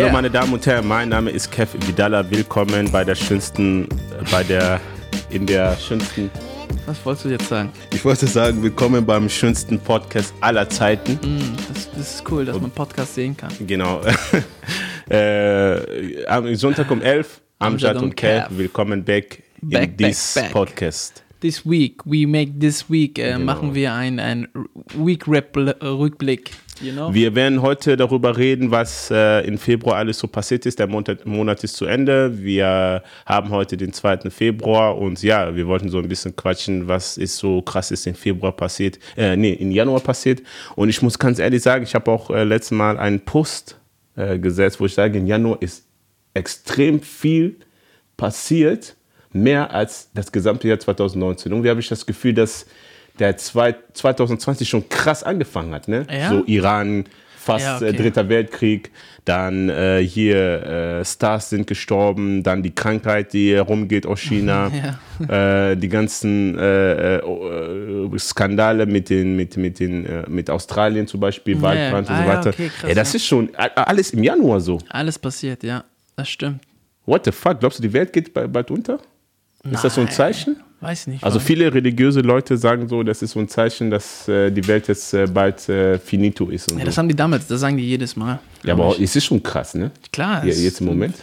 Yeah. Hallo meine Damen und Herren, mein Name ist Kev Vidala. Willkommen bei der schönsten, bei der, in der schönsten, Was wolltest du jetzt sagen? ich wollte sagen, willkommen beim schönsten Podcast aller Zeiten. Hm, das, das ist cool, dass man Podcast sehen kann. Genau. äh, am Sonntag um 11, Amjad und und Kev, willkommen back, Back, in back, this back. Podcast. This week, we make this week, äh, Genau. machen wir einen Week-Rückblick. Know? Wir werden heute darüber reden, was äh, im Februar alles so passiert ist. Der Monat, Monat ist zu Ende. Wir haben heute den 2. Februar und ja, wir wollten so ein bisschen quatschen, was ist so krass ist im Februar passiert, äh, nee, im Januar passiert. Und ich muss ganz ehrlich sagen, ich habe auch äh, letztes Mal einen Post äh, gesetzt, wo ich sage, im Januar ist extrem viel passiert, mehr als das gesamte Jahr 2019. Irgendwie habe ich das Gefühl, dass der zwei, 2020 schon krass angefangen hat. Ne? Ja? So Iran, fast Ja, okay. äh, dritter Weltkrieg, dann äh, hier äh, Stars sind gestorben, dann die Krankheit, die rumgeht aus China, äh, die ganzen äh, äh, Skandale mit den mit mit den mit Australien zum Beispiel, Waldbrand Ah, und so ja, weiter. okay, krass, ja, das ja. ist schon alles im Januar so. Alles passiert, ja. Das stimmt. What the fuck? Glaubst du, die Welt geht ba- bald unter? Ist das so ein Nein. Zeichen? Weiß nicht. Also viele religiöse Leute sagen so, das ist so ein Zeichen, dass äh, die Welt jetzt äh, bald äh, finito ist. Ja, so. das haben die damals, das sagen die jedes Mal. ja, aber es ist schon krass, ne? Klar. Ja, jetzt im Moment.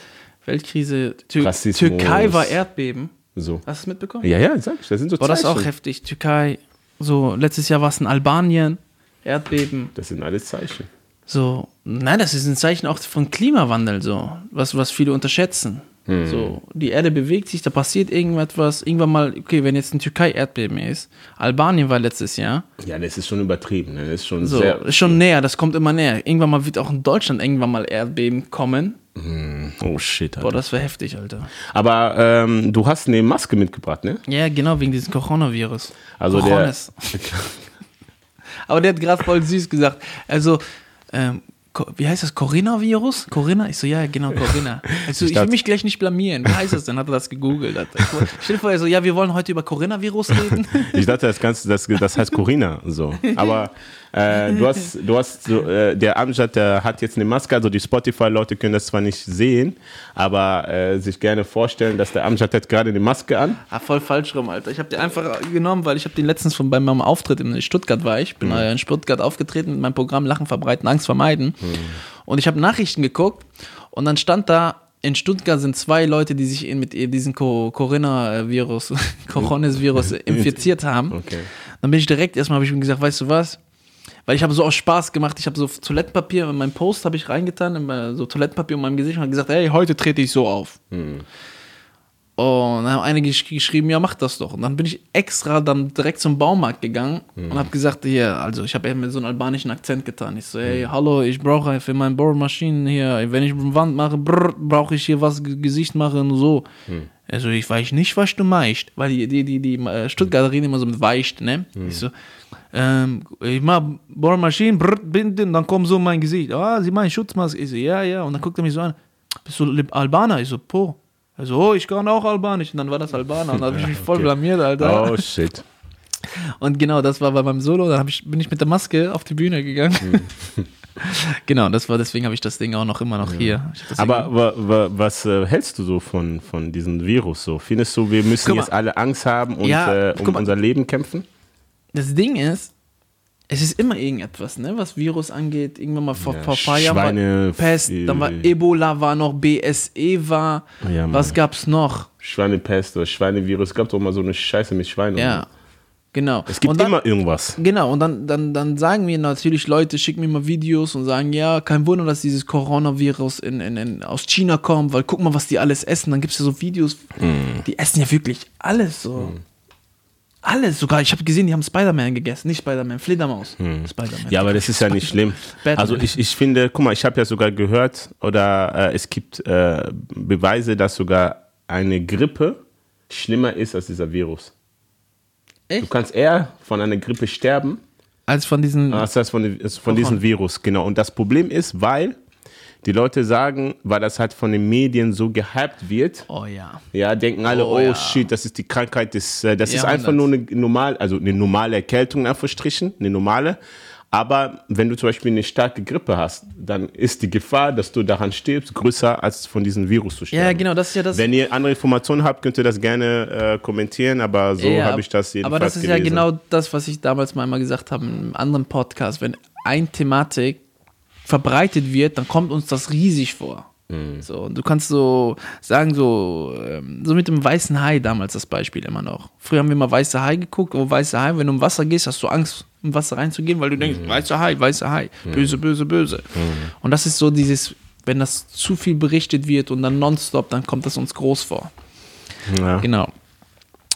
Weltkrise. Tür Rassismus. Türkei war Erdbeben. So. Hast du es mitbekommen? Ja, ja, sag ich, das sind so War das Zeichen. auch heftig? Türkei, so letztes Jahr war es in Albanien, Erdbeben. Das sind alles Zeichen. So, nein, das ist ein Zeichen auch von Klimawandel, so, was, was viele unterschätzen. Hm. So, die Erde bewegt sich, da passiert irgendetwas. Irgendwann mal, okay, wenn jetzt in Türkei Erdbeben ist, Albanien war letztes Jahr, Ja, das ist schon übertrieben. Ne? Das ist schon so, sehr. ist schon näher, das kommt immer näher. Irgendwann mal wird auch in Deutschland irgendwann mal Erdbeben kommen. Oh shit. Boah, Alter. das wäre heftig, Alter. Aber ähm, du hast eine Maske mitgebracht, ne? Ja, genau, wegen diesem Coronavirus. Also der. Cojones. Aber der hat gerade voll süß gesagt. Also, ähm, wie heißt das? Corinna-Virus? Corinna? Ich so, ja, genau, Corinna. Also, ich, will dachte- mich gleich nicht blamieren. Wie heißt das denn? Hat er das gegoogelt? Alter. Ich Stell dir vor, er so, ja, wir wollen heute über Corinna-Virus reden. Ich dachte, das Ganze, das, das heißt Corinna. So. Aber äh, du hast, du hast äh, der Amjad, der hat jetzt eine Maske, also die Spotify-Leute können das zwar nicht sehen, aber äh, sich gerne vorstellen, dass der Amjad hat gerade eine Maske an. ah, voll falsch rum, Alter. Ich habe den einfach genommen, weil ich habe den letztens von bei meinem Auftritt in Stuttgart war ich. Bin äh, in Stuttgart aufgetreten mit meinem Programm Lachen verbreiten, Angst vermeiden. Und ich habe Nachrichten geguckt und dann stand da, in Stuttgart sind zwei Leute, die sich mit ihr diesen Co- Corinna-Virus, Coronis-Virus infiziert haben. Okay. Dann bin ich direkt, erstmal habe ich mir gesagt, weißt du was? Weil ich habe so aus Spaß gemacht, ich habe so Toilettenpapier in meinen Post habe ich reingetan, in so Toilettenpapier um meinem Gesicht und habe gesagt, hey, heute trete ich so auf. Und dann haben einige gesch- geschrieben, ja, mach das doch. Und dann bin ich extra dann direkt zum Baumarkt gegangen und habe gesagt, hier, also ich habe mit so einem albanischen Akzent getan. Ich so, hey, hallo, ich brauche für meine Bohrmaschinen hier, wenn ich eine Wand mache, brr, brauche ich hier was Ge- Gesicht machen und so. Also ich weiß nicht, was du meinst, weil die, die, die, die äh, Stuttgarter reden immer so mit weicht, ne? Ich so, ähm, ich mach Bohrmaschinen, brr, binden, dann kommt so mein Gesicht. Ah, sie meinen Schutzmaske. Ich so, ja, ja. Und dann guckt er mich so an, bist du Albaner? Ich so, po. Also, oh, ich kann auch Albanisch. Und dann war das Albaner. Und dann habe ich mich voll Okay. blamiert, Alter. Oh shit. Und genau, das war bei meinem Solo. Dann ich, bin ich mit der Maske auf die Bühne gegangen. genau, das war, deswegen habe ich das Ding auch noch immer noch hier. Hab das Aber wa, wa, was äh, hältst du so von, von diesem Virus so? Findest du, wir müssen jetzt alle Angst haben und Ja, äh, um unser Leben kämpfen? Das Ding ist, es ist immer irgendetwas, ne, was Virus angeht. Irgendwann mal vor, Ja, vor ein paar Jahren war Pest, dann war äh, Ebola, war noch BSE, war. Ja, was gab's noch? Schweinepest oder Schweinevirus. Es gab doch mal so eine Scheiße mit Schweinen. Ja, genau. Es gibt dann, immer irgendwas. Genau, und dann, dann, dann sagen mir natürlich Leute, schicken mir mal Videos und sagen, ja, kein Wunder, dass dieses Coronavirus in, in, in, aus China kommt, weil guck mal, was die alles essen. Dann gibt es ja so Videos, Hm. die essen ja wirklich alles so. Alles sogar. Ich habe gesehen, die haben Spider-Man gegessen. Nicht Spider-Man, Fledermaus. Hm. Ja, aber das ist ja nicht schlimm. Batman. Also ich, ich finde, guck mal, ich habe ja sogar gehört, oder äh, es gibt äh, Beweise, dass sogar eine Grippe schlimmer ist als dieser Virus. Echt? Du kannst eher von einer Grippe sterben, Als von diesen. als das von, von diesem Virus. Genau. Und das Problem ist, weil die Leute sagen, weil das halt von den Medien so gehypt wird, Oh ja. ja, denken alle, Oh, oh, ja. shit, das ist die Krankheit, des, äh, das ist Ja, einfach nur eine normal, also eine normale Erkältung in Anführungsstrichen, eine normale. Aber wenn du zum Beispiel eine starke Grippe hast, dann ist die Gefahr, dass du daran stirbst, größer als von diesem Virus zu sterben. Ja, genau, das ist ja das. Wenn ihr andere Informationen habt, könnt ihr das gerne äh, kommentieren, aber so Ja, habe ich das jedenfalls Aber das ist gelesen. ja genau das, was ich damals mal einmal gesagt habe in einem anderen Podcast. Wenn ein Thematik verbreitet wird, dann kommt uns das riesig vor. Mhm. So, und du kannst so sagen, so, ähm, so mit dem weißen Hai damals das Beispiel immer noch. Früher haben wir mal weiße Hai geguckt, oh, weiße Hai, wenn du im Wasser gehst, hast du Angst, im Wasser reinzugehen, weil du denkst, Mhm. weißer Hai, weißer Hai, böse, böse, böse. Und das ist so dieses, wenn das zu viel berichtet wird und dann nonstop, dann kommt das uns groß vor. Ja. Genau.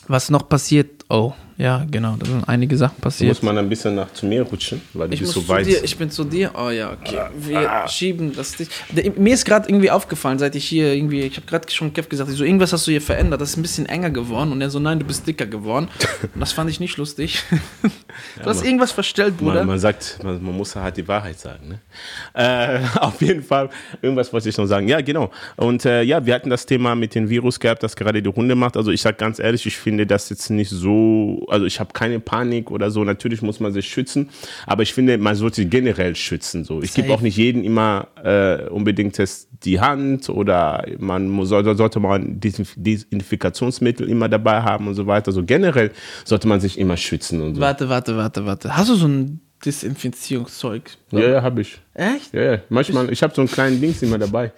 Was noch passiert? Oh, ja, genau, da sind einige Sachen passiert. Muss man ein bisschen nach zu mir rutschen, weil du ich bist so zu weit. dir, ich bin zu dir. Oh ja, okay. Wir schieben das. Dich. Der- Mir ist gerade irgendwie aufgefallen, seit ich hier irgendwie, ich habe gerade schon Kev gesagt, ich so irgendwas hast du hier verändert, das ist ein bisschen enger geworden und er so nein, du bist dicker geworden. Und das fand ich nicht lustig. du hast irgendwas verstellt, Bruder. man, man sagt, man, man muss halt die Wahrheit sagen. Ne? Äh, auf jeden Fall, irgendwas wollte ich noch sagen. Ja, genau. Und äh, ja, wir hatten das Thema mit dem Virus gehabt, das gerade die Runde macht. Also ich sage ganz ehrlich, ich finde das jetzt nicht so, also ich habe keine Panik oder so. Natürlich muss man sich schützen, aber ich finde, man sollte generell schützen. So. Ich gebe auch nicht jedem immer äh, unbedingt das die Hand oder man muss, sollte, man Desinf- Desinfikationsmittel immer dabei haben und so weiter. Also generell sollte man sich immer schützen und so. Warte, warte, warte, warte. Hast du so ein Desinfizierungszeug? Ja, ja, habe ich. Echt? Ja, ja. manchmal, ich habe so einen kleinen Dings immer dabei.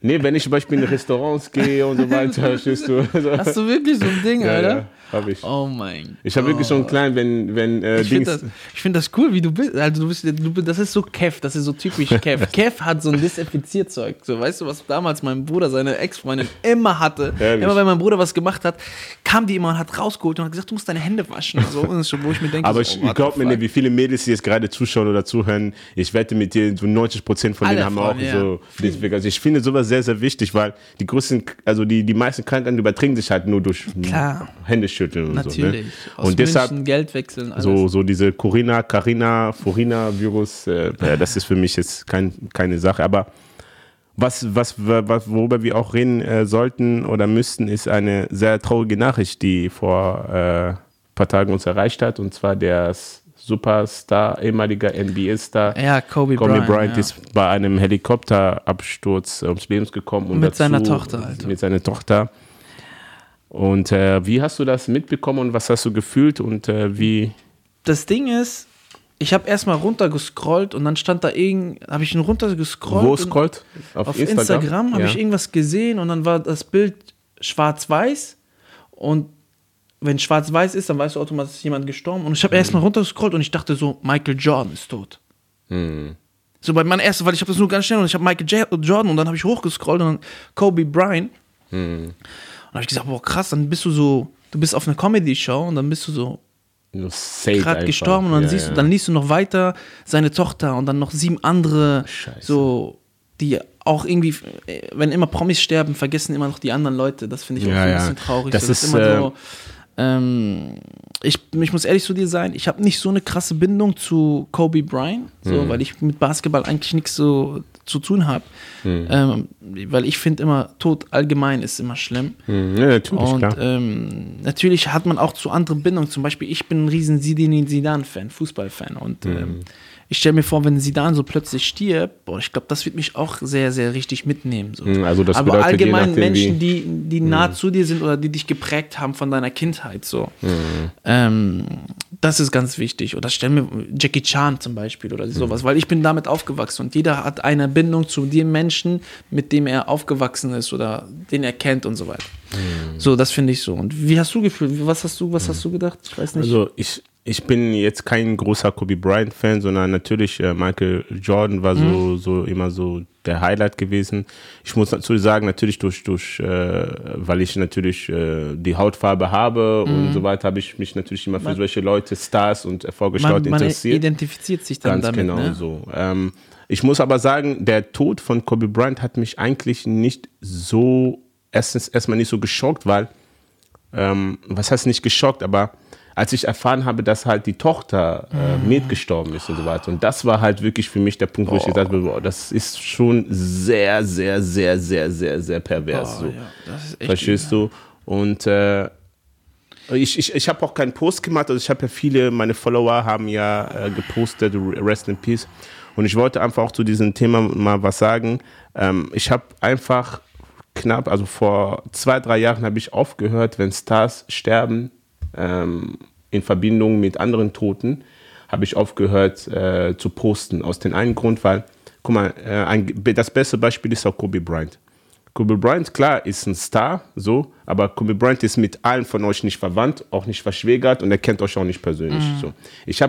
Nee, wenn ich zum Beispiel in Restaurants gehe und so weiter, du. Hast du wirklich so ein Ding, ja, Alter? ja, habe ich. Oh mein Ich habe wirklich so einen kleinen, wenn, wenn äh, Ich finde Dings. das, ich find das cool, wie du bist. Also du bist, du, das ist so Kev, das ist so typisch Kev. Kev hat so ein Desinfizierzeug. So, weißt du, was damals mein Bruder, seine Ex-Freundin, immer hatte? Ehrlich? Immer wenn mein Bruder was gemacht hat, kam die immer und hat rausgeholt und hat gesagt, du musst deine Hände waschen. So, und so, wo ich mir denke, aber so, ich, oh, what glaub the mir nicht, wie viele Mädels, die jetzt gerade zuschauen oder zuhören, ich wette mit dir, so 90 Prozent von denen Alle haben von, auch ja. so Desinfektion. Also ich finde sowas sehr, sehr wichtig, weil die größten, also die, die meisten Krankheiten übertragen sich halt nur durch Klar. Händeschütteln und Natürlich. so. Ne? Und deshalb, Geld wechseln, alles. So, so diese Corina, Carina, Furina-Virus, äh, ja, das ist für mich jetzt kein, keine Sache. Aber was, was, was, worüber wir auch reden äh, sollten oder müssten, ist eine sehr traurige Nachricht, die vor äh, ein paar Tagen uns erreicht hat. Und zwar der Superstar, ehemaliger NBA-Star. Ja, Kobe, Kobe Bryant. Bryant ja. ist bei einem Helikopterabsturz ums Leben gekommen. Und Mit seiner Tochter, Alter. Mit seiner Tochter. Und äh, wie hast du das mitbekommen und was hast du gefühlt und äh, wie? Das Ding ist, ich habe erstmal runtergescrollt und dann stand da irgend, habe ich ihn runtergescrollt. Wo scrollt? Auf Instagram, habe Ja. ich irgendwas gesehen und dann war das Bild schwarz-weiß und wenn schwarz-weiß ist, dann weißt du automatisch, ist jemand gestorben und ich habe erst mal runtergescrollt und ich dachte so, Michael Jordan ist tot. Hm. So bei meinem ersten, weil ich habe das nur ganz schnell und ich habe Michael J Jordan und dann habe ich hochgescrollt und dann Kobe Bryant Hm. Und habe ich gesagt, boah krass, dann bist du so, du bist auf einer Comedy-Show und dann bist du so gerade gestorben und dann ja, siehst ja. du, dann liest du noch weiter seine Tochter und dann noch sieben andere, Scheiße. so, die auch irgendwie, wenn immer Promis sterben, vergessen immer noch die anderen Leute. Das finde ich auch Ja, so ein bisschen traurig. Das so, ist, immer äh, so, ähm, ich, ich muss ehrlich zu dir sein, ich habe nicht so eine krasse Bindung zu Kobe Bryant, so, Mhm. weil ich mit Basketball eigentlich nichts so zu tun habe. Mhm. Ähm, weil ich finde immer, Tod allgemein ist immer schlimm. Hm, ja, natürlich, Und klar. ähm, natürlich hat man auch zu anderen Bindungen. Zum Beispiel, ich bin ein riesen Zinedine Zidane-Fan, Fußballfan. Und Mhm. ähm, ich stelle mir vor, wenn Zidane so plötzlich stirbt, boah, ich glaube, das wird mich auch sehr, sehr richtig mitnehmen. So. Hm, also das Aber bedeutet, allgemein nachdem, Menschen, die, die nah zu dir sind oder die dich geprägt haben von deiner Kindheit. So. Mhm. Ähm, das ist ganz wichtig. Oder stell mir Jackie Chan zum Beispiel oder sowas, weil ich bin damit aufgewachsen und jeder hat eine Bindung zu dem Menschen, mit dem er aufgewachsen ist oder den er kennt und so weiter. So, das finde ich so. Und wie hast du gefühlt? Was hast du, was hast du gedacht? Ich weiß nicht. Also ich, ich bin jetzt kein großer Kobe Bryant Fan, sondern natürlich äh, Michael Jordan war so, so immer so der Highlight gewesen. Ich muss dazu sagen, natürlich durch, durch äh, weil ich natürlich äh, die Hautfarbe habe und so weiter, habe ich mich natürlich immer für solche Leute, Stars und man, Erfolgsleute man interessiert. identifiziert sich dann Ganz damit. genau ne? so. Ähm, ich muss aber sagen, der Tod von Kobe Bryant hat mich eigentlich nicht so, erstens erstmal nicht so geschockt, weil, ähm, was heißt nicht geschockt, aber als ich erfahren habe, dass halt die Tochter äh, Mhm. mitgestorben ist und so weiter. Und das war halt wirklich für mich der Punkt, wo ich gesagt habe, boah, das ist schon sehr, sehr, sehr, sehr, sehr, sehr pervers. Oh, so. ja, das ist echt Verstehst du? Und äh, Ich, ich, ich habe auch keinen Post gemacht, also ich habe ja viele, meine Follower haben ja äh, gepostet, Rest in Peace. Und ich wollte einfach auch zu diesem Thema mal was sagen. Ähm, ich habe einfach knapp, also vor zwei, drei Jahren habe ich aufgehört, wenn Stars sterben ähm, in Verbindung mit anderen Toten, habe ich aufgehört äh, zu posten. Aus dem einen Grund, weil, guck mal, äh, ein, das beste Beispiel ist auch Kobe Bryant. Kobe Bryant, klar, ist ein Star, so, aber Kobe Bryant ist mit allen von euch nicht verwandt, auch nicht verschwägert und er kennt euch auch nicht persönlich. Mhm. So. Ich,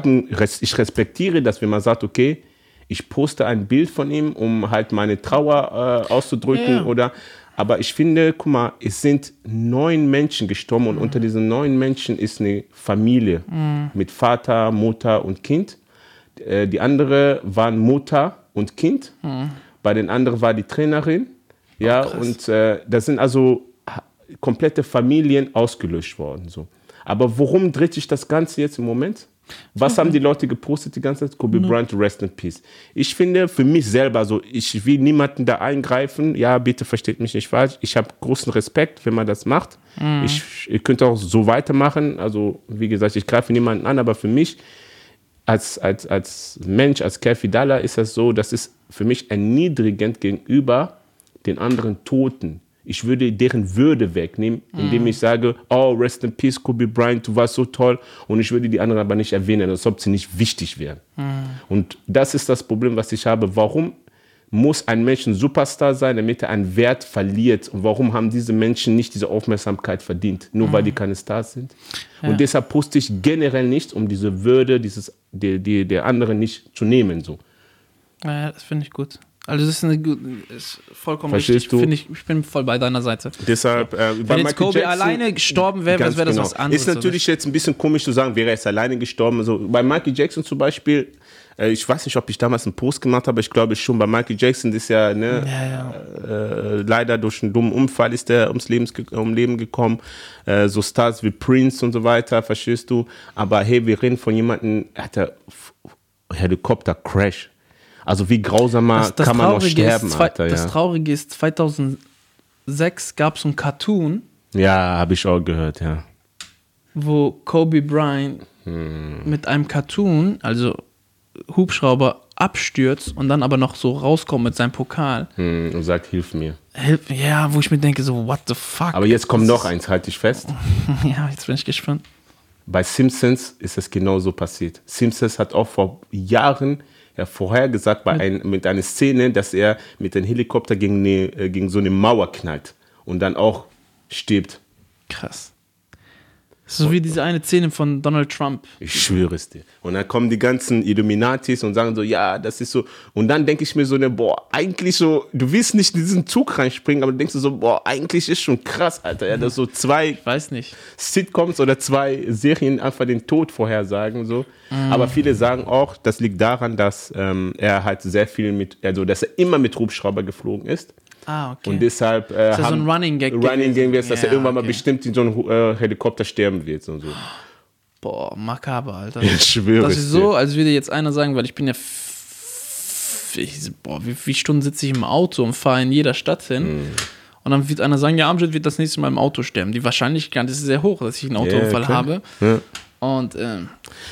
ich respektiere, dass wenn man sagt, okay, ich poste ein Bild von ihm, um halt meine Trauer äh, auszudrücken ja. oder aber ich finde, guck mal, es sind neun Menschen gestorben und mhm. unter diesen neun Menschen ist eine Familie mhm. mit Vater, Mutter und Kind. Äh, die andere waren Mutter und Kind. Mhm. Bei den anderen war die Trainerin. Ja, oh, und äh, da sind also komplette Familien ausgelöscht worden. So. Aber worum dreht sich das Ganze jetzt im Moment? Was haben die Leute gepostet die ganze Zeit? Kobe Bryant, rest in peace. Ich finde für mich selber so, ich will niemanden da eingreifen. Ja, bitte versteht mich nicht falsch. Ich habe großen Respekt, wenn man das macht. Mhm. Ich, ich könnte auch so weitermachen. Also, wie gesagt, ich greife niemanden an, aber für mich als, als, als Mensch, als Kerl Fidala ist das so, das ist für mich erniedrigend gegenüber den anderen Toten ich würde deren Würde wegnehmen, indem ich sage, oh, rest in peace, Kobe Bryant, du warst so toll. Und ich würde die anderen aber nicht erwähnen, als ob sie nicht wichtig wären. Mhm. Und das ist das Problem, was ich habe. Warum muss ein Mensch ein Superstar sein, damit er einen Wert verliert? Und warum haben diese Menschen nicht diese Aufmerksamkeit verdient? Nur mhm. weil die keine Stars sind? Ja. Und deshalb poste ich generell nicht, um diese Würde dieses, die, die, der anderen nicht zu nehmen. So. Ja, das finde ich gut. Also das ist, eine, ist vollkommen Verstehst richtig. Ich, ich bin voll bei deiner Seite. Deshalb, äh, Wenn jetzt Kobe Jackson, alleine gestorben wäre, wäre das genau. was anderes. Ist natürlich jetzt ein bisschen komisch zu sagen, wäre er jetzt alleine gestorben. Also bei Michael Jackson zum Beispiel, äh, ich weiß nicht, ob ich damals einen Post gemacht habe, ich glaube schon, bei Michael Jackson ist ja, ne, ja, ja. Äh, leider durch einen dummen Unfall ist er ums, Lebens, ums Leben gekommen. Äh, so Stars wie Prince und so weiter, verstehst du? Aber hey, wir reden von jemandem, er hatte Helikopter-Crash also wie grausamer das, das kann man noch sterben, ist, Alter, ja. Das Traurige ist, 2006 gab es ein Cartoon. Ja, habe ich auch gehört, ja. Wo Kobe Bryant hm. mit einem Cartoon, also Hubschrauber, abstürzt und dann aber noch so rauskommt mit seinem Pokal. Hm, und sagt, hilf mir. Hilf, ja, wo ich mir denke, so, what the fuck. Aber jetzt kommt noch eins, halt dich fest. ja, jetzt bin ich gespannt. Bei Simpsons ist es genauso passiert. Simpsons hat auch vor Jahren ja vorhergesagt bei ein, mit einer Szene, dass er mit dem Helikopter gegen, eine, äh, gegen so eine Mauer knallt und dann auch stirbt. Krass. So wie diese eine Szene von Donald Trump. Ich schwöre es dir. Und dann kommen die ganzen Illuminatis und sagen so, ja, das ist so. Und dann denke ich mir so, ne, boah, eigentlich so, du willst nicht in diesen Zug reinspringen, aber du denkst so, boah, eigentlich ist schon krass, Alter. Ja, dass so zwei ich weiß nicht. Sitcoms oder zwei Serien einfach den Tod vorhersagen. So. Mhm. Aber viele sagen auch, das liegt daran, dass ähm, er halt sehr viel mit, also dass er immer mit Hubschrauber geflogen ist. Ah, okay. Und deshalb äh, ist so ein Running Gag. Running Gag dass ja, er irgendwann okay. mal bestimmt in so einem äh, Helikopter sterben wird und so. Boah, makaber, Alter. Ich schwöre. Das ist so, als würde jetzt einer sagen, weil ich bin ja. Ich, boah, wie viele Stunden sitze ich im Auto und fahre in jeder Stadt hin. Mm. Und dann wird einer sagen, ja, Amjad wird das nächste Mal im Auto sterben. Die Wahrscheinlichkeit ist sehr hoch, dass ich einen Autounfall yeah, habe. Ja. Und ähm,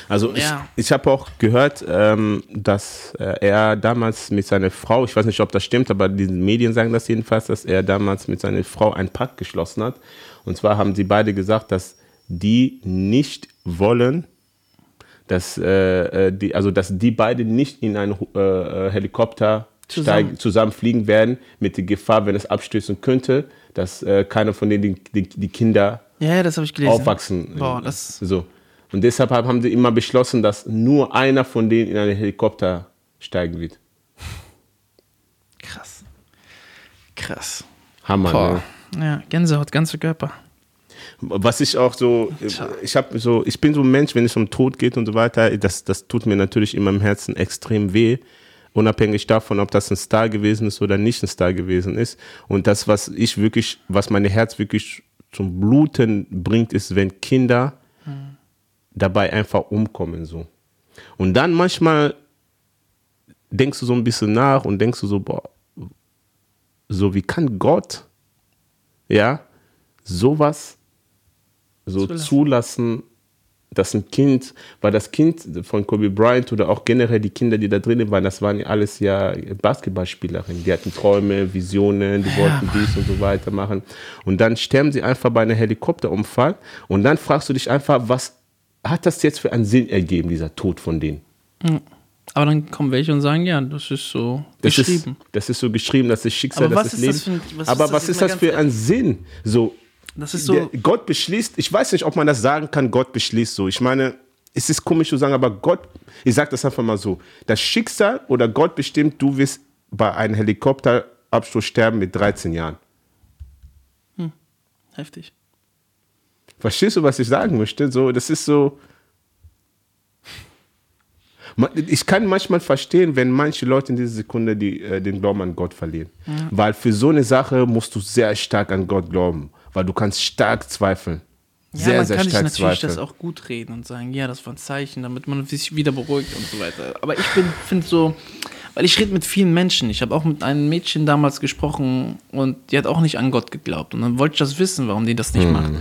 also ja. ich, ich habe auch gehört, ähm, dass äh, er damals mit seiner Frau, ich weiß nicht, ob das stimmt, aber die Medien sagen das jedenfalls, dass er damals mit seiner Frau einen Pakt geschlossen hat. Und zwar haben sie beide gesagt, dass die nicht wollen, dass äh, äh die, also dass die beide nicht in einen äh, äh, Helikopter zusammen. Steigen, zusammen fliegen werden, mit der Gefahr, wenn es abstößen könnte, dass keiner von denen die, die, die Kinder ja, das ich gelesen. aufwachsen. Boah, das so. Und deshalb haben sie immer beschlossen, dass nur einer von denen in einen Helikopter steigen wird. Krass. Krass. Hammer, Boah. ne? Ja, Gänsehaut, ganze Körper. Was ich auch so, ich habe so, ich bin so ein Mensch, wenn es um Tod geht und so weiter, das, das tut mir natürlich in meinem Herzen extrem weh, unabhängig davon, ob das ein Star gewesen ist oder nicht ein Star gewesen ist. Und das, was ich wirklich, was mein Herz wirklich zum Bluten bringt, ist, wenn Kinder dabei einfach umkommen so. Und dann manchmal denkst du so ein bisschen nach und denkst du so, boah, so wie kann Gott, ja, sowas so Zulassen. zulassen, dass ein Kind, weil das Kind von Kobe Bryant oder auch generell die Kinder, die da drinnen waren, das waren ja alles ja Basketballspielerinnen. Die hatten Träume, Visionen, die wollten dies und so weiter machen. Und dann sterben sie einfach bei einem Helikopterunfall. Und dann fragst du dich einfach, was hat das jetzt für einen Sinn ergeben, dieser Tod von denen? Aber dann kommen welche und sagen, ja, das ist so Das geschrieben. Ist, das ist so geschrieben, das ist Schicksal, Aber das ist ist Leben. das für ein- was Aber ist was ist das für ein Sinn? So, das ist so, der, Gott beschließt, ich weiß nicht, ob man das sagen kann, Gott beschließt so. Ich meine, es ist komisch zu sagen, aber Gott, ich sage das einfach mal so, das Schicksal oder Gott bestimmt, du wirst bei einem Helikopterabsturz sterben mit 13 Jahren. heftig. Verstehst du, was ich sagen möchte? So, das ist so. Ich kann manchmal verstehen, wenn manche Leute in dieser Sekunde die, äh, den Glauben an Gott verlieren. Weil für so eine Sache musst du sehr stark an Gott glauben. Weil du kannst stark zweifeln. Ja, Sehr, man sehr kann sich natürlich zweifeln. das auch gut reden und sagen, ja, das war ein Zeichen, damit man sich wieder beruhigt und so weiter. Aber ich finde so, weil ich rede mit vielen Menschen. Ich habe auch mit einem Mädchen damals gesprochen und die hat auch nicht an Gott geglaubt. Und dann wollte ich das wissen, warum die das Hm. nicht macht.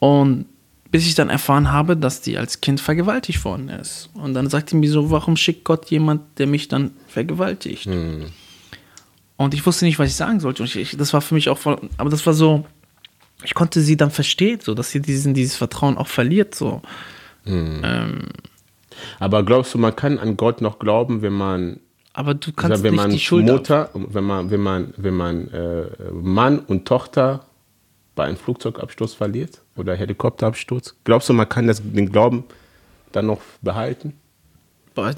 Und bis ich dann erfahren habe, dass die als Kind vergewaltigt worden ist. Und dann sagte mir so, warum schickt Gott jemand, der mich dann vergewaltigt? Hm. Und ich wusste nicht, was ich sagen sollte. Und ich, das war für mich auch voll, aber das war so, ich konnte sie dann verstehen, so, dass sie diesen, dieses Vertrauen auch verliert, so. Aber glaubst du, man kann an Gott noch glauben, wenn man, Aber du kannst wenn nicht man die Schuld Mutter, wenn man, wenn man, wenn man äh, Mann und Tochter bei einem Flugzeugabsturz verliert oder Helikopterabsturz? Glaubst du, man kann das, den Glauben dann noch behalten?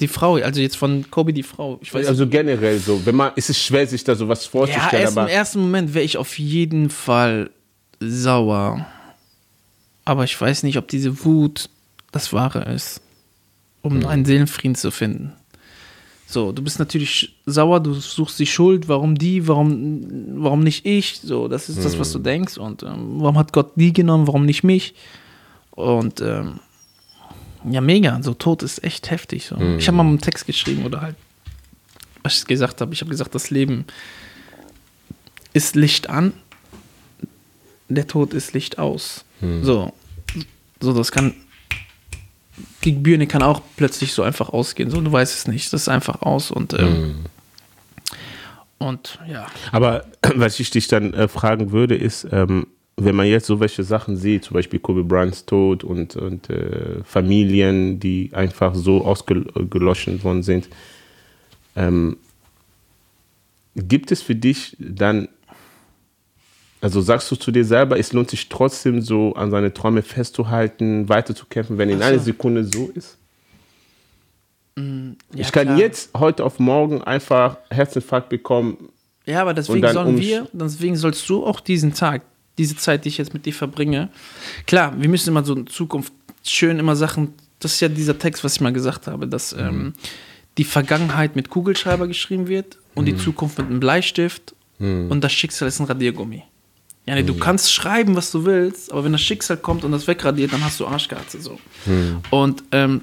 Die Frau, also jetzt von Kobe die Frau. Ich weiß Also generell so, wenn man, es ist schwer, sich da sowas ja, vorzustellen, erst im ersten Moment wäre ich auf jeden Fall sauer. Aber ich weiß nicht, ob diese Wut das Wahre ist, um Hm. einen Seelenfrieden zu finden. So, du bist natürlich sauer, du suchst die Schuld, warum die, warum, warum nicht ich? So, das ist das, was du Hm. denkst. Und ähm, warum hat Gott die genommen, warum nicht mich? Und ähm, ja, mega. So, Tod ist echt heftig. So. Hm. Ich habe mal einen Text geschrieben oder halt, was ich gesagt habe. Ich habe gesagt, das Leben ist Licht an, der Tod ist Licht aus. So, so, das kann. Die Birne kann auch plötzlich so einfach ausgehen. So, du weißt es nicht. Das ist einfach aus und ähm, und ja. Aber was ich dich dann äh, fragen würde, ist, ähm, wenn man jetzt so welche Sachen sieht, zum Beispiel Kobe Bryants Tod und, und äh, Familien, die einfach so ausgelöscht worden sind, ähm, gibt es für dich dann, also sagst du zu dir selber, es lohnt sich trotzdem so an seine Träume festzuhalten, weiterzukämpfen, wenn in so. einer Sekunde so ist? ja, ich kann klar. jetzt, heute auf morgen einfach Herzinfarkt bekommen, Ja, aber deswegen sollen wir, deswegen sollst du auch diesen Tag, diese Zeit, die ich jetzt mit dir verbringe. Klar, wir müssen immer so in Zukunft schön immer Sachen, das ist ja dieser Text, was ich mal gesagt habe, dass ähm, die Vergangenheit mit Kugelschreiber geschrieben wird und die Zukunft mit einem Bleistift und das Schicksal ist ein Radiergummi. Ja, nee, du kannst schreiben, was du willst, aber wenn das Schicksal kommt und das wegradiert, dann hast du Arschkarte so. Und ähm,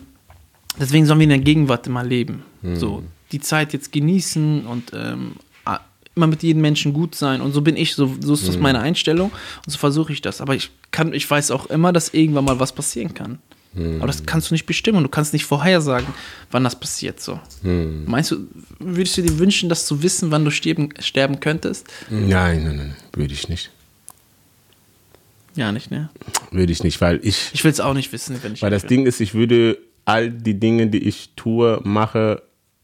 deswegen sollen wir in der Gegenwart immer leben. So, die Zeit jetzt genießen und ähm, immer mit jedem Menschen gut sein. Und so bin ich, so, so ist das meine Einstellung. Und so versuche ich das. Aber ich kann, ich weiß auch immer, dass irgendwann mal was passieren kann. Aber das kannst du nicht bestimmen. Du kannst nicht vorhersagen, wann das passiert. So. Meinst du, würdest du dir wünschen, das zu wissen, wann du sterben, sterben könntest? Nein, nein, nein, würde ich nicht. Ja, nicht, ne? Würde ich nicht, weil ich, Ich will es auch nicht wissen, wenn ich. weil das will. Ding ist, ich würde all die Dinge, die ich tue, mache,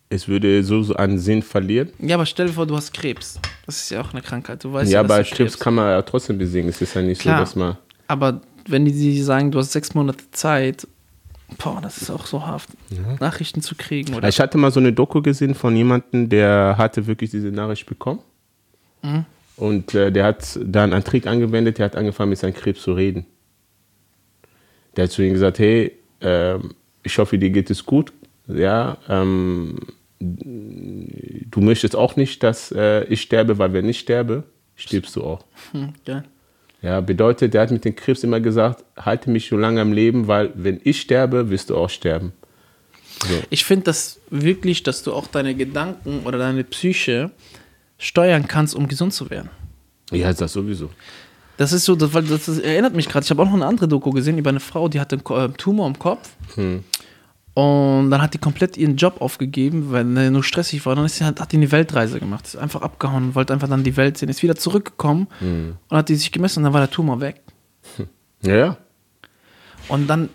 es würde so, so an Sinn verlieren. Ja, aber stell dir vor, du hast Krebs. Das ist ja auch eine Krankheit. Du weißt ja, ja, aber Krebs stirbst. kann man ja trotzdem besiegen. Es ist ja nicht Klar. so, dass man. Aber wenn die sagen, du hast sechs Monate Zeit, boah, das ist auch so haft, Nachrichten zu kriegen. Oder? Ich hatte mal so eine Doku gesehen von jemandem, der hatte wirklich diese Nachricht bekommen. Mhm. Und äh, der hat dann einen Trick angewendet, der hat angefangen mit seinem Krebs zu reden. Der hat zu ihm gesagt, hey, ähm, ich hoffe, dir geht es gut. Ja, ähm, du möchtest auch nicht, dass äh, ich sterbe, weil wenn ich sterbe, stirbst du auch. Hm, ja. Ja, bedeutet, der hat mit dem Krebs immer gesagt, halte mich so lange am Leben, weil wenn ich sterbe, wirst du auch sterben. Ich finde das wirklich, dass du auch deine Gedanken oder deine Psyche steuern kannst, um gesund zu werden. Ja, ist das sowieso. Das ist so, das, weil das, das erinnert mich gerade. Ich habe auch noch eine andere Doku gesehen über eine Frau, die hatte einen äh, Tumor im Kopf. Und dann hat die komplett ihren Job aufgegeben, weil er nur stressig war. Und dann ist sie, hat, hat die eine Weltreise gemacht. Ist einfach abgehauen, wollte einfach dann die Welt sehen. Ist wieder zurückgekommen und hat die sich gemessen und dann war der Tumor weg. Ja, ja. Und dann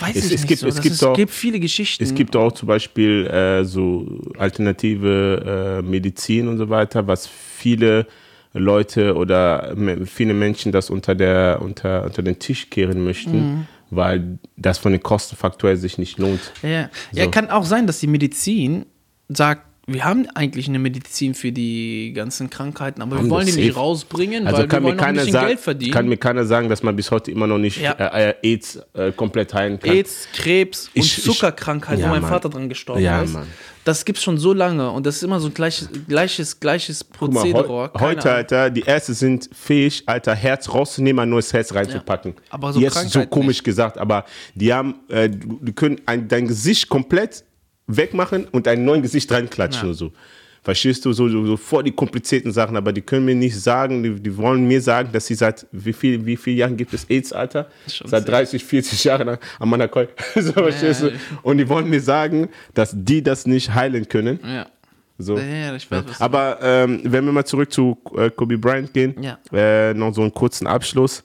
weiß Es- ich es nicht gibt- so. es gibt auch- gibt viele Geschichten. Es gibt auch zum Beispiel äh, so alternative äh, Medizin und so weiter, was viele Leute oder viele Menschen das unter, der, unter, unter den Tisch kehren möchten, Mhm. weil das von den Kostenfaktoren sich nicht lohnt. Ja, ja. ja, So. kann auch sein, dass die Medizin sagt, wir haben eigentlich eine Medizin für die ganzen Krankheiten, aber wir wollen die nicht rausbringen, Also weil kann wir mir, wollen ein keiner bisschen sagen, Geld verdienen. kann mir keiner sagen, dass man bis heute immer noch nicht Ja. äh, äh, AIDS äh, komplett heilen kann. AIDS, Krebs und Ich- Zuckerkrankheit, Ja, wo mein Mann. Vater dran gestorben Ja, ist. Mann. Das gibt's schon so lange und das ist immer so ein gleiches, gleiches, gleiches Guck mal, Prozedere. heu, heute, Ahnung. Alter, die Ärzte sind fähig, Alter, Herz rauszunehmen, ein neues Herz reinzupacken. aber so Jetzt so komisch nicht. gesagt, aber die haben, äh, die können ein, dein Gesicht komplett wegmachen und ein neues Gesicht reinklatschen Ja. und so. Verstehst du, so, so, so vor die komplizierten Sachen, aber die können mir nicht sagen, die, die wollen mir sagen, dass sie seit wie viel, wie viele Jahren gibt es AIDS, Alter? Schon Seit sehr. 30, 40 Jahren meiner Keul. so, verstehst du? Und die wollen mir sagen, dass die das nicht heilen können. Ja. So. Ja, ja, weiß, Aber ähm, wenn wir mal zurück zu äh, Kobe Bryant gehen, Ja. äh, noch so einen kurzen Abschluss.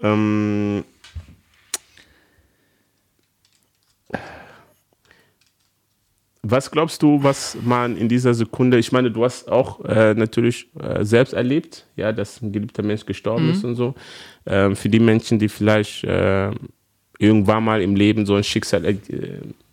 Ähm, was glaubst du, was man in dieser Sekunde, ich meine, du hast auch äh, natürlich äh, selbst erlebt, ja, dass ein geliebter Mensch gestorben ist und so. Ähm, für die Menschen, die vielleicht äh, irgendwann mal im Leben so ein Schicksal äh,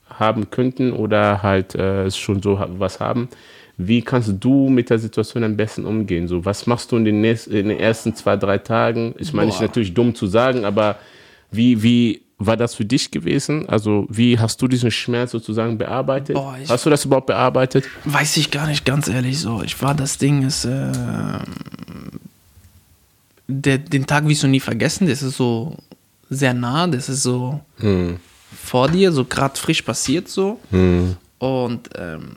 haben könnten oder halt äh, schon so was haben, wie kannst du mit der Situation am besten umgehen? So, was machst du in den, nächsten, in den ersten zwei, drei Tagen? Ich meine, ist Boah. natürlich dumm zu sagen, aber wie, wie war das für dich gewesen? Also, wie hast du diesen Schmerz sozusagen bearbeitet? Boah, ich- hast du das überhaupt bearbeitet? Weiß ich gar nicht, ganz ehrlich so. Ich war, das Ding ist, äh, der, den Tag wirst du nie vergessen. Das ist so sehr nah, das ist so vor dir, so gerade frisch passiert so. Und ähm,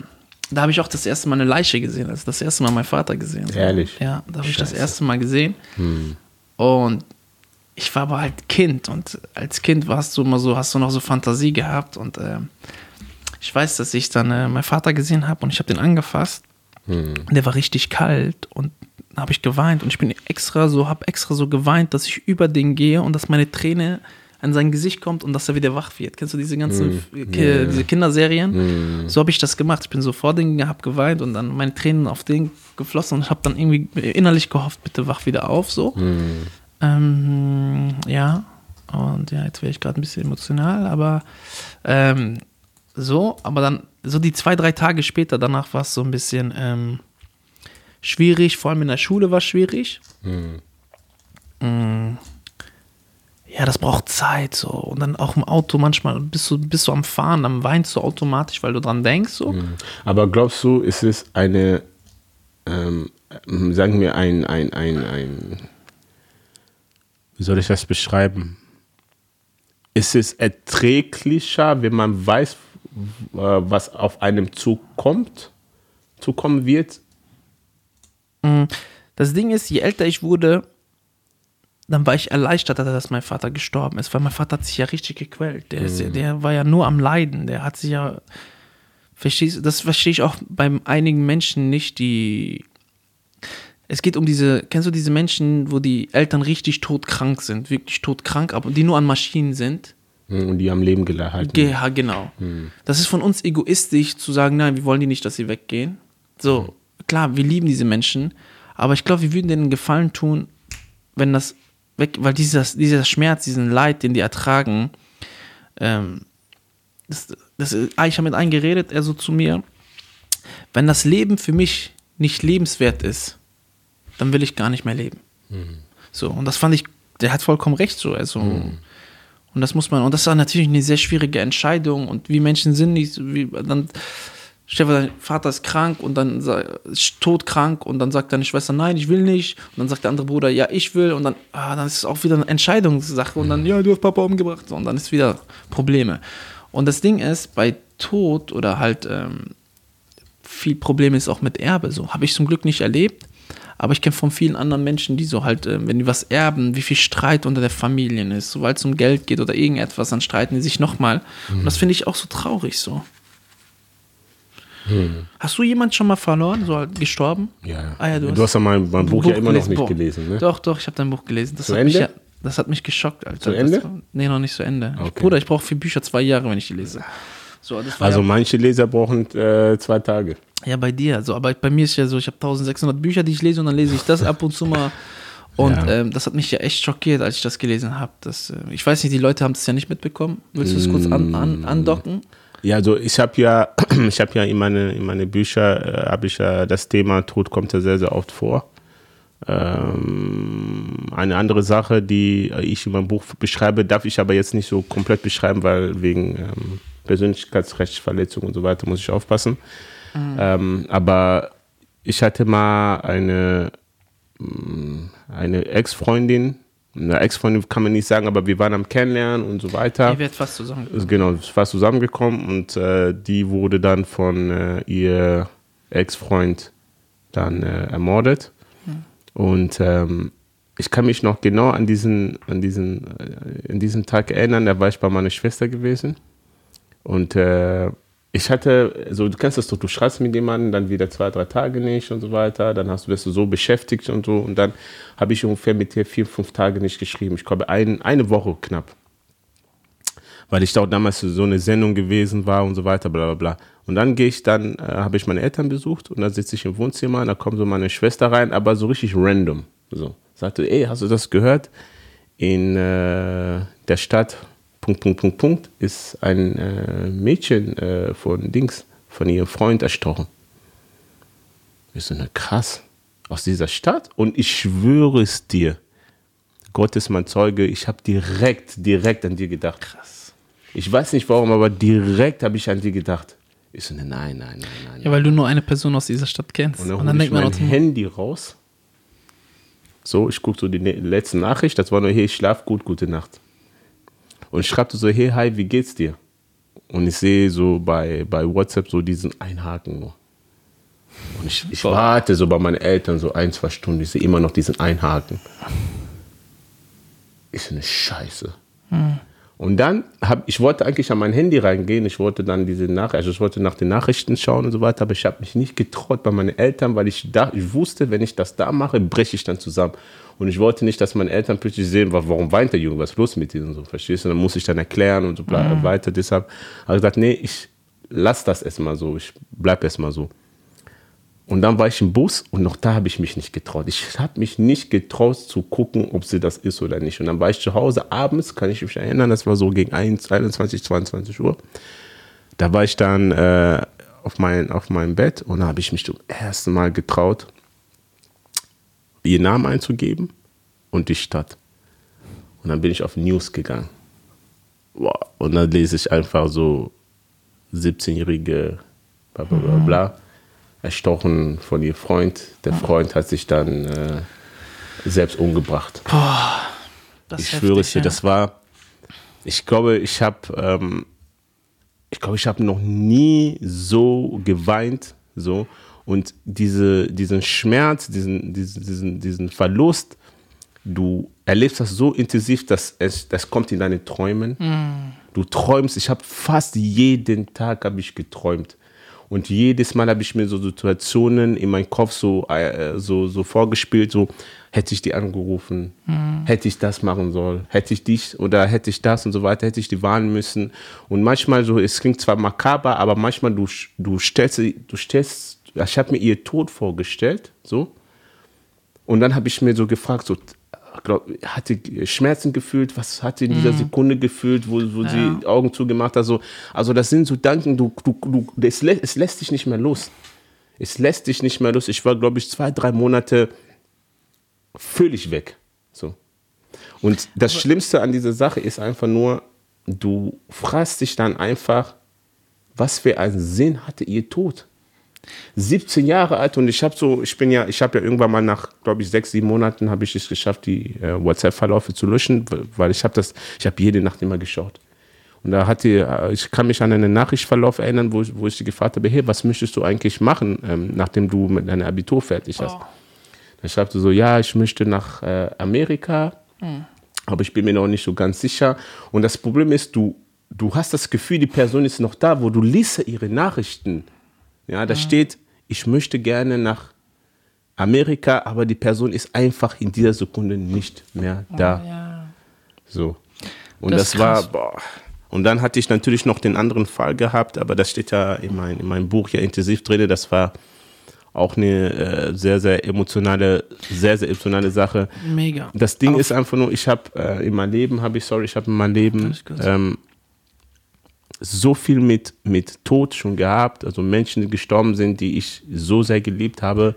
da habe ich auch das erste Mal eine Leiche gesehen, also das erste Mal meinen Vater gesehen. Ehrlich? Ja, da habe ich das erste Mal gesehen. Und ich war aber halt Kind und als Kind warst du immer so, hast du noch so Fantasie gehabt und ähm, ich weiß, dass ich dann äh, meinen Vater gesehen habe und ich habe den angefasst. Der war richtig kalt und da habe ich geweint und ich bin extra so, habe extra so geweint, dass ich über den gehe und dass meine Träne an sein Gesicht kommt und dass er wieder wach wird. Kennst du diese ganzen Ki diese Kinderserien? So habe ich das gemacht. Ich bin so vor den, habe geweint und dann meine Tränen auf den geflossen und ich habe dann irgendwie innerlich gehofft, bitte wach wieder auf, so. Ähm, ja, und ja, jetzt wäre ich gerade ein bisschen emotional, aber ähm, so, aber dann, so die zwei, drei Tage später, danach war es so ein bisschen ähm, schwierig, vor allem in der Schule war es schwierig. Mm, ja, das braucht Zeit so. Und dann auch im Auto manchmal bist du, bist du am Fahren, dann weinst du automatisch, weil du dran denkst. So. Aber glaubst du, ist es eine, ähm, sagen wir, ein, ein, ein, ein, wie soll ich das beschreiben? Ist es erträglicher, wenn man weiß, äh, was auf einem zukommt, zukommen wird? Das Ding ist, je älter ich wurde, dann war ich erleichtert, dass mein Vater gestorben ist, weil mein Vater hat sich ja richtig gequält. Der, ja- der war ja nur am Leiden. Der hat sich ja. Verstehst, das verstehe ich auch bei einigen Menschen nicht, die. Es geht um diese, kennst du diese Menschen, wo die Eltern richtig todkrank sind, wirklich todkrank, aber die nur an Maschinen sind? Hm, Und die am Leben gehalten. Ge ja, genau. Das ist von uns egoistisch zu sagen, nein, wir wollen die nicht, dass sie weggehen. So, klar, wir lieben diese Menschen, aber ich glaube, wir würden denen einen Gefallen tun, wenn das weg, weil dieser, dieser Schmerz, diesen Leid, den die ertragen, ähm, das, das, ah, ich habe mit einem geredet, er so zu mir, wenn das Leben für mich nicht lebenswert ist, dann will ich gar nicht mehr leben. So, und das fand ich, der hat vollkommen recht so. Also, Und das muss man, und das ist natürlich eine sehr schwierige Entscheidung. Und wie Menschen sind nicht, wie, dann, stell dein Vater ist krank und dann ist todkrank und dann sagt deine Schwester, nein, ich will nicht. Und dann sagt der andere Bruder, ja, ich will. Und dann, ah, dann ist es auch wieder eine Entscheidungssache. Und dann, ja, du hast Papa umgebracht. Und dann ist wieder Probleme. Und das Ding ist, bei Tod oder halt ähm, viel Problem ist auch mit Erbe. So habe ich zum Glück nicht erlebt. Aber ich kenne von vielen anderen Menschen, die so halt, äh, wenn die was erben, wie viel Streit unter der Familien ist, sobald es um Geld geht oder irgendetwas, dann streiten die sich nochmal. Mhm. Und das finde ich auch so traurig so. Hm. Hast du jemanden schon mal verloren, so halt gestorben? Ja. Ah, ja du, du hast ja mein, mein Buch, Buch, ja immer noch nicht Boah. gelesen. Ne? Doch, doch, ich habe dein Buch gelesen. Das zu Ende? Mich, das hat mich geschockt, Alter. Zu Ende? War, nee, noch nicht zu Ende. Okay. Bruder, ich brauche vier Bücher zwei Jahre, wenn ich die lese. So, also ja, manche Leser brauchen äh, zwei Tage. Ja, bei dir. So, aber bei mir ist ja so, ich habe 1600 Bücher, die ich lese und dann lese ich das ab und zu mal. Und ja. ähm, das hat mich ja echt schockiert, als ich das gelesen habe. Äh, ich weiß nicht, die Leute haben es ja nicht mitbekommen. Willst du es kurz an, an, mm. andocken? Ja, also ich habe ja, ich habe ja in meine, in meine Bücher äh, habe ich ja das Thema Tod kommt ja sehr, sehr oft vor. Ähm, eine andere Sache, die ich in meinem Buch beschreibe, darf ich aber jetzt nicht so komplett beschreiben, weil wegen ähm, Persönlichkeitsrechtsverletzung und so weiter muss ich aufpassen. Mhm. Ähm, aber ich hatte mal eine, mm, eine Ex-Freundin, eine Ex-Freundin kann man nicht sagen, aber wir waren am Kennenlernen und so weiter. Ihr werdet fast zusammengekommen. Genau, fast zusammengekommen und äh, die wurde dann von äh, ihr Ex-Freund dann äh, ermordet. Hm. Und ähm, ich kann mich noch genau an diesen, an diesen, an diesen Tag erinnern, da war ich bei meiner Schwester gewesen. Und äh, ich hatte, so du kennst das doch, du schreibst mit jemandem, dann wieder zwei, drei Tage nicht und so weiter, dann hast, wirst du so beschäftigt und so und dann habe ich ungefähr mit dir vier, fünf Tage nicht geschrieben. Ich glaube, ein, eine Woche knapp. Weil ich da auch damals so eine Sendung gewesen war und so weiter, bla bla bla. Und dann gehe ich, dann äh, habe ich meine Eltern besucht und dann sitze ich im Wohnzimmer und da kommt so meine Schwester rein, aber so richtig random. So, sagte, ey, hast du das gehört? In äh, der Stadt Punkt, Punkt, Punkt, Punkt, ist ein äh, Mädchen äh, von Dings, von ihrem Freund erstochen. Ich so, ne, krass. Aus dieser Stadt? Und ich schwöre es dir, Gott ist mein Zeuge, ich habe direkt, direkt an dir gedacht. Krass. Ich weiß nicht warum, aber direkt habe ich an dir gedacht. Ich so, ne, nein, nein, nein, nein. Ja, weil du nur eine Person aus dieser Stadt kennst. Und dann, Und dann man mein Handy raus. So, ich gucke so die letzte Nachricht, das war nur, hey, ich schlaf gut, gute Nacht. Und ich schreibe so, hey, hi, wie geht's dir? Und ich sehe so bei, bei WhatsApp so diesen Einhaken nur. Und ich, ich warte so bei meinen Eltern so ein, zwei Stunden. Ich sehe immer noch diesen Einhaken. Ist eine Scheiße. Hm. Und dann habe ich wollte eigentlich an mein Handy reingehen. Ich wollte dann diese Nachrichten, also ich wollte nach den Nachrichten schauen und so weiter, aber ich habe mich nicht getraut bei meinen Eltern, weil ich da, ich wusste, wenn ich das da mache, breche ich dann zusammen. Und ich wollte nicht, dass meine Eltern plötzlich sehen, warum weint der Junge, was ist los mit ihm und so, verstehst du? dann muss ich dann erklären und so mhm. weiter. Deshalb habe ich gesagt, nee, ich lasse das erstmal so, ich bleibe erstmal so. Und dann war ich im Bus und noch da habe ich mich nicht getraut. Ich habe mich nicht getraut zu gucken, ob sie das ist oder nicht. Und dann war ich zu Hause abends, kann ich mich erinnern, das war so gegen 21, 22 Uhr. Da war ich dann äh, auf, mein, auf meinem Bett und da habe ich mich zum ersten Mal getraut, ihren Namen einzugeben und die Stadt. Und dann bin ich auf News gegangen. Und dann lese ich einfach so 17-jährige bla bla bla, bla erstochen von ihrem Freund. Der Freund hat sich dann äh, selbst umgebracht. Boah, ich schwöre es dir, ja. das war, ich glaube, ich habe, ähm, ich glaube, ich habe noch nie so geweint, so und diese, diesen Schmerz, diesen, diesen, diesen, diesen Verlust, du erlebst das so intensiv, dass es das kommt in deine Träumen. Mm. Du träumst, ich habe fast jeden Tag habe ich geträumt. Und jedes Mal habe ich mir so Situationen in meinem Kopf so, äh, so, so vorgespielt, so hätte ich die angerufen, mhm. hätte ich das machen sollen, hätte ich dich oder hätte ich das und so weiter, hätte ich die warnen müssen. Und manchmal so, es klingt zwar makaber, aber manchmal du, du stellst, du stellst ich habe mir ihr Tod vorgestellt, so. Und dann habe ich mir so gefragt, so, glaub, hat sie Schmerzen gefühlt? Was hat sie in dieser mhm. Sekunde gefühlt, wo, wo ja. sie Augen zugemacht hat? So, also das sind so Gedanken, du, du, du, es, lä es lässt dich nicht mehr los. Es lässt dich nicht mehr los. Ich war, glaube ich, zwei, drei Monate völlig weg. So. Und das Schlimmste an dieser Sache ist einfach nur, du fragst dich dann einfach, was für einen Sinn hatte ihr Tod? 17 Jahre alt und ich habe so, ich bin ja, ich habe ja irgendwann mal nach, glaube ich, sechs, sieben Monaten habe ich es geschafft, die äh, WhatsApp-Verläufe zu löschen, weil ich habe das, ich habe jede Nacht immer geschaut. Und da hat die, äh, ich kann mich an einen Nachrichtverlauf erinnern, wo, wo ich sie gefragt habe, hey, was möchtest du eigentlich machen, ähm, nachdem du mit deinem Abitur fertig hast? Oh. Dann schreibst du so, ja, ich möchte nach äh, Amerika, aber ich bin mir noch nicht so ganz sicher. Und das Problem ist, du, du hast das Gefühl, die Person ist noch da, wo du liest ihre Nachrichten. Ja, da steht, ich möchte gerne nach Amerika, aber die Person ist einfach in dieser Sekunde nicht mehr da. Ja. So. Und Das das, war, boah. Und dann hatte ich natürlich noch den anderen Fall gehabt, aber das steht ja in, mein, in meinem Buch ja intensiv drin. Das war auch eine äh, sehr, sehr emotionale, sehr, sehr emotionale Sache. Mega. Das Ding Aber- ist einfach nur, ich habe äh, in meinem Leben, habe ich, sorry, ich habe in meinem Leben ähm, so viel mit, mit Tod schon gehabt, also Menschen, die gestorben sind, die ich so sehr geliebt habe.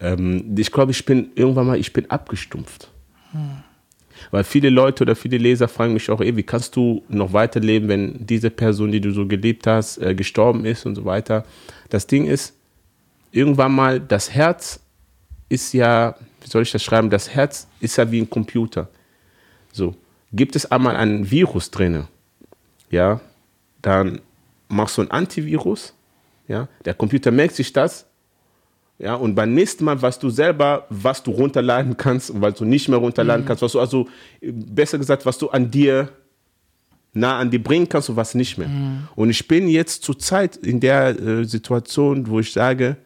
Ähm, ich glaube, ich bin irgendwann mal, ich bin abgestumpft. Weil viele Leute oder viele Leser fragen mich auch, ey, wie kannst du noch weiterleben, wenn diese Person, die du so geliebt hast, äh, gestorben ist und so weiter. Das Ding ist, irgendwann mal, das Herz ist ja, wie soll ich das schreiben, das Herz ist ja wie ein Computer. So, gibt es einmal ein Virus drin, ja, dann machst du ein Antivirus, ja, der Computer merkt sich das, ja, und beim nächsten Mal weißt du selber, was du runterladen kannst und was du nicht mehr runterladen kannst, was du also, besser gesagt, was du an dir nah an dir bringen kannst und was nicht mehr. Und ich bin jetzt zurzeit in der äh, Situation, wo ich sage,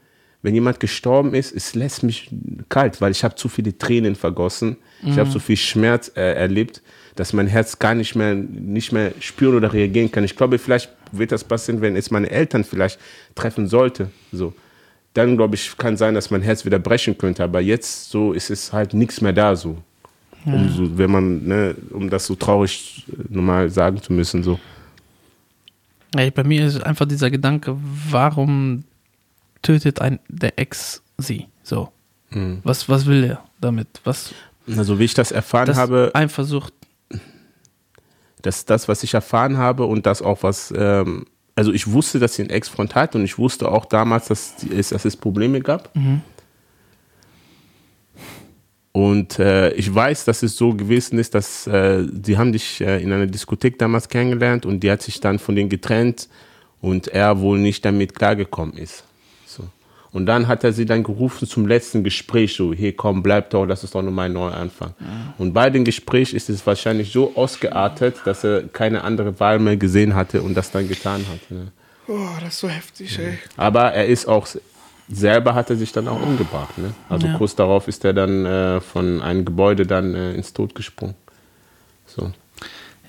wenn jemand gestorben ist, es lässt mich kalt, weil ich habe zu viele Tränen vergossen, ich habe so viel Schmerz äh, erlebt, dass mein Herz gar nicht mehr, nicht mehr spüren oder reagieren kann. Ich glaube, vielleicht wird das passieren, wenn es meine Eltern vielleicht treffen sollte. So. Dann, glaube ich, kann sein, dass mein Herz wieder brechen könnte. Aber jetzt so ist es halt nichts mehr da so. Um, so wenn man, ne, um das so traurig äh, normal sagen zu müssen. So. Ey, bei mir ist einfach dieser Gedanke, warum tötet ein der Ex sie? So. Mhm. Was, was will er damit? Was Also wie ich das erfahren das habe, Eifersucht. Dass das, was ich erfahren habe und das auch was, ähm, also ich wusste, dass sie einen Ex-Freund hat und ich wusste auch damals, dass, es- dass es Probleme gab. Und äh, ich weiß, dass es so gewesen ist, dass äh, die haben dich äh, in einer Diskothek damals kennengelernt und die hat sich dann von denen getrennt und er wohl nicht damit klargekommen ist. Und dann hat er sie dann gerufen zum letzten Gespräch, so, hey komm, bleib doch, das ist doch nur mein Neuanfang. Und bei dem Gespräch ist es wahrscheinlich so ausgeartet, dass er keine andere Wahl mehr gesehen hatte und das dann getan hat. Ne? Oh, das ist so heftig, ey. Aber er ist auch selber hat er sich dann auch umgebracht. Ne? Also Ja. kurz darauf ist er dann äh, von einem Gebäude dann äh, ins Tod gesprungen. So.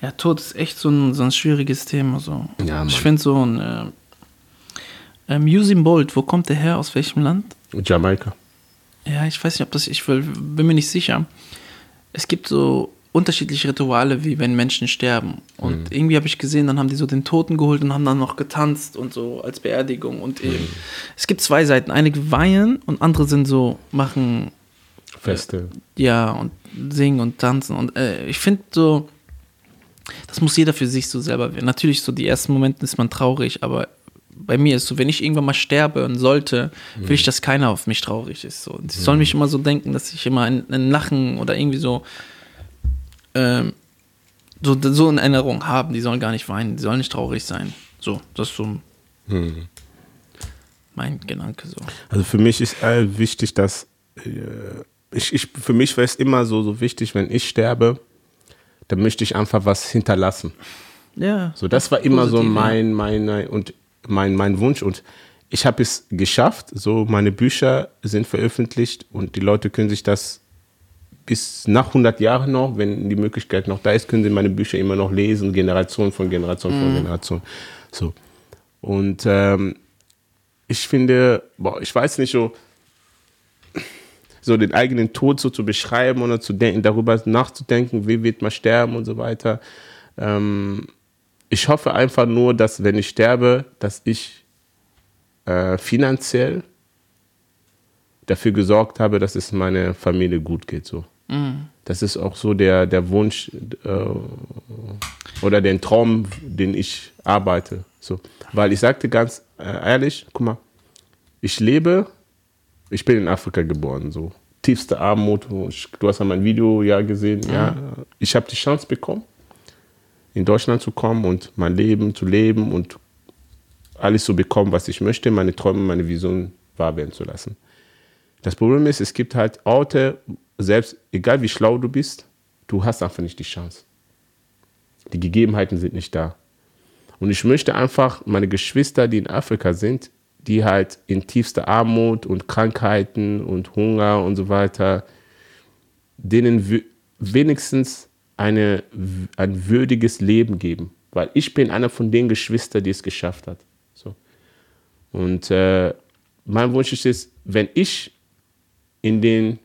Ja, Tod ist echt so ein, so ein schwieriges Thema. So. Ja, ich finde so ein äh, ähm, Usain Bolt, wo kommt der her? Aus welchem Land? Jamaika. Ja, ich weiß nicht, ob das, ich will, bin mir nicht sicher. Es gibt so unterschiedliche Rituale, wie wenn Menschen sterben. Und irgendwie habe ich gesehen, dann haben die so den Toten geholt und haben dann noch getanzt und so als Beerdigung. Und eben, es gibt zwei Seiten. Einige weinen und andere sind so, machen Feste. ja, und singen und tanzen. Und äh, ich finde so, das muss jeder für sich so selber wählen. Natürlich, so die ersten Momente ist man traurig, aber bei mir ist so, wenn ich irgendwann mal sterbe und sollte, will ich, dass keiner auf mich traurig ist. So. Sie sollen mich immer so denken, dass ich immer ein, ein Lachen oder irgendwie so, ähm, so, so in Erinnerung haben. Die sollen gar nicht weinen, die sollen nicht traurig sein. So, das ist so mein Gedanke so. Also für mich ist äh, wichtig, dass äh, ich, ich, für mich wäre es immer so, so wichtig, wenn ich sterbe, dann möchte ich einfach was hinterlassen. Ja. So, das war immer so Positiv, ja. mein, mein, und mein, mein Wunsch und ich habe es geschafft. So, meine Bücher sind veröffentlicht und die Leute können sich das bis nach 100 Jahren noch, wenn die Möglichkeit noch da ist, können sie meine Bücher immer noch lesen, Generation von Generation von Generation. So. Und ähm, ich finde, boah, ich weiß nicht so, so den eigenen Tod so zu beschreiben oder zu denken, darüber nachzudenken, wie wird man sterben und so weiter. Ähm, ich hoffe einfach nur, dass wenn ich sterbe, dass ich äh, finanziell dafür gesorgt habe, dass es meiner Familie gut geht. So. Das ist auch so der, der Wunsch äh, oder den Traum, den ich arbeite. So. Weil ich sagte ganz äh, ehrlich, guck mal, ich lebe, ich bin in Afrika geboren, so tiefste Armut. Ich, du hast ja mein Video ja gesehen, ja. Ich habe die Chance bekommen, in Deutschland zu kommen und mein Leben zu leben und alles so bekommen, was ich möchte, meine Träume, meine Visionen wahr werden zu lassen. Das Problem ist, es gibt halt Orte, selbst egal wie schlau du bist, du hast einfach nicht die Chance. Die Gegebenheiten sind nicht da. Und ich möchte einfach meine Geschwister, die in Afrika sind, die halt in tiefster Armut und Krankheiten und Hunger und so weiter, denen wenigstens eine, ein würdiges Leben geben. Weil ich bin einer von den Geschwistern, die es geschafft hat. So. Und äh, mein Wunsch ist es, wenn ich in den,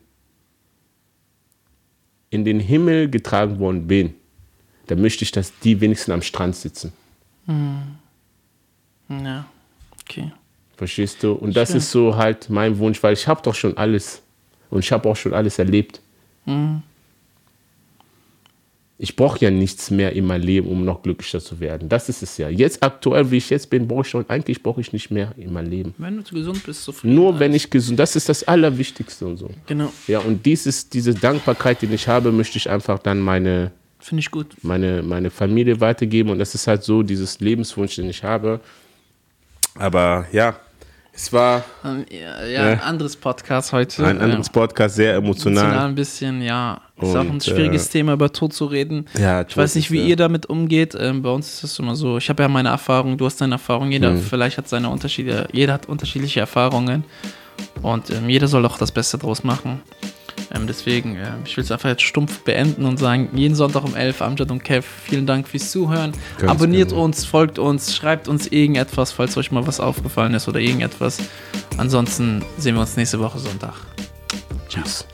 in den Himmel getragen worden bin, dann möchte ich, dass die wenigstens am Strand sitzen. Hm. Ja, okay. Verstehst du? Und das Schön. ist so halt mein Wunsch, weil ich habe doch schon alles. Und ich habe auch schon alles erlebt. Mhm. Ich brauche ja nichts mehr in meinem Leben, um noch glücklicher zu werden. Das ist es ja. Jetzt aktuell, wie ich jetzt bin, brauche ich schon, eigentlich brauche ich nicht mehr in meinem Leben. Wenn du gesund bist, zufrieden. Nur wenn ich gesund, das ist das Allerwichtigste und so. Genau. Ja, und dieses, diese Dankbarkeit, die ich habe, möchte ich einfach dann meine, Finde ich gut. Meine, meine Familie weitergeben. Und das ist halt so dieses Lebenswunsch, den ich habe. Aber ja, es war. Ähm, ja, ja, ein anderes Podcast heute. Ein anderes Podcast, sehr emotional. Emotional ein bisschen, ja. Ist auch ein schwieriges äh, Thema, über Tod zu reden. Ja, ich weiß nicht, wie ihr damit umgeht. Ähm, bei uns ist es immer so, ich habe ja meine Erfahrung, du hast deine Erfahrung, jeder hm. vielleicht hat seine Unterschiede, jeder hat unterschiedliche Erfahrungen. Und ähm, jeder soll auch das Beste draus machen. Ähm, deswegen, äh, ich will es einfach jetzt stumpf beenden und sagen, jeden Sonntag um 11, Amjad und Kev, vielen Dank fürs Zuhören. Ganz Abonniert genau. uns, folgt uns, schreibt uns irgendetwas, falls euch mal was aufgefallen ist oder irgendetwas. Ansonsten sehen wir uns nächste Woche Sonntag. Tschüss.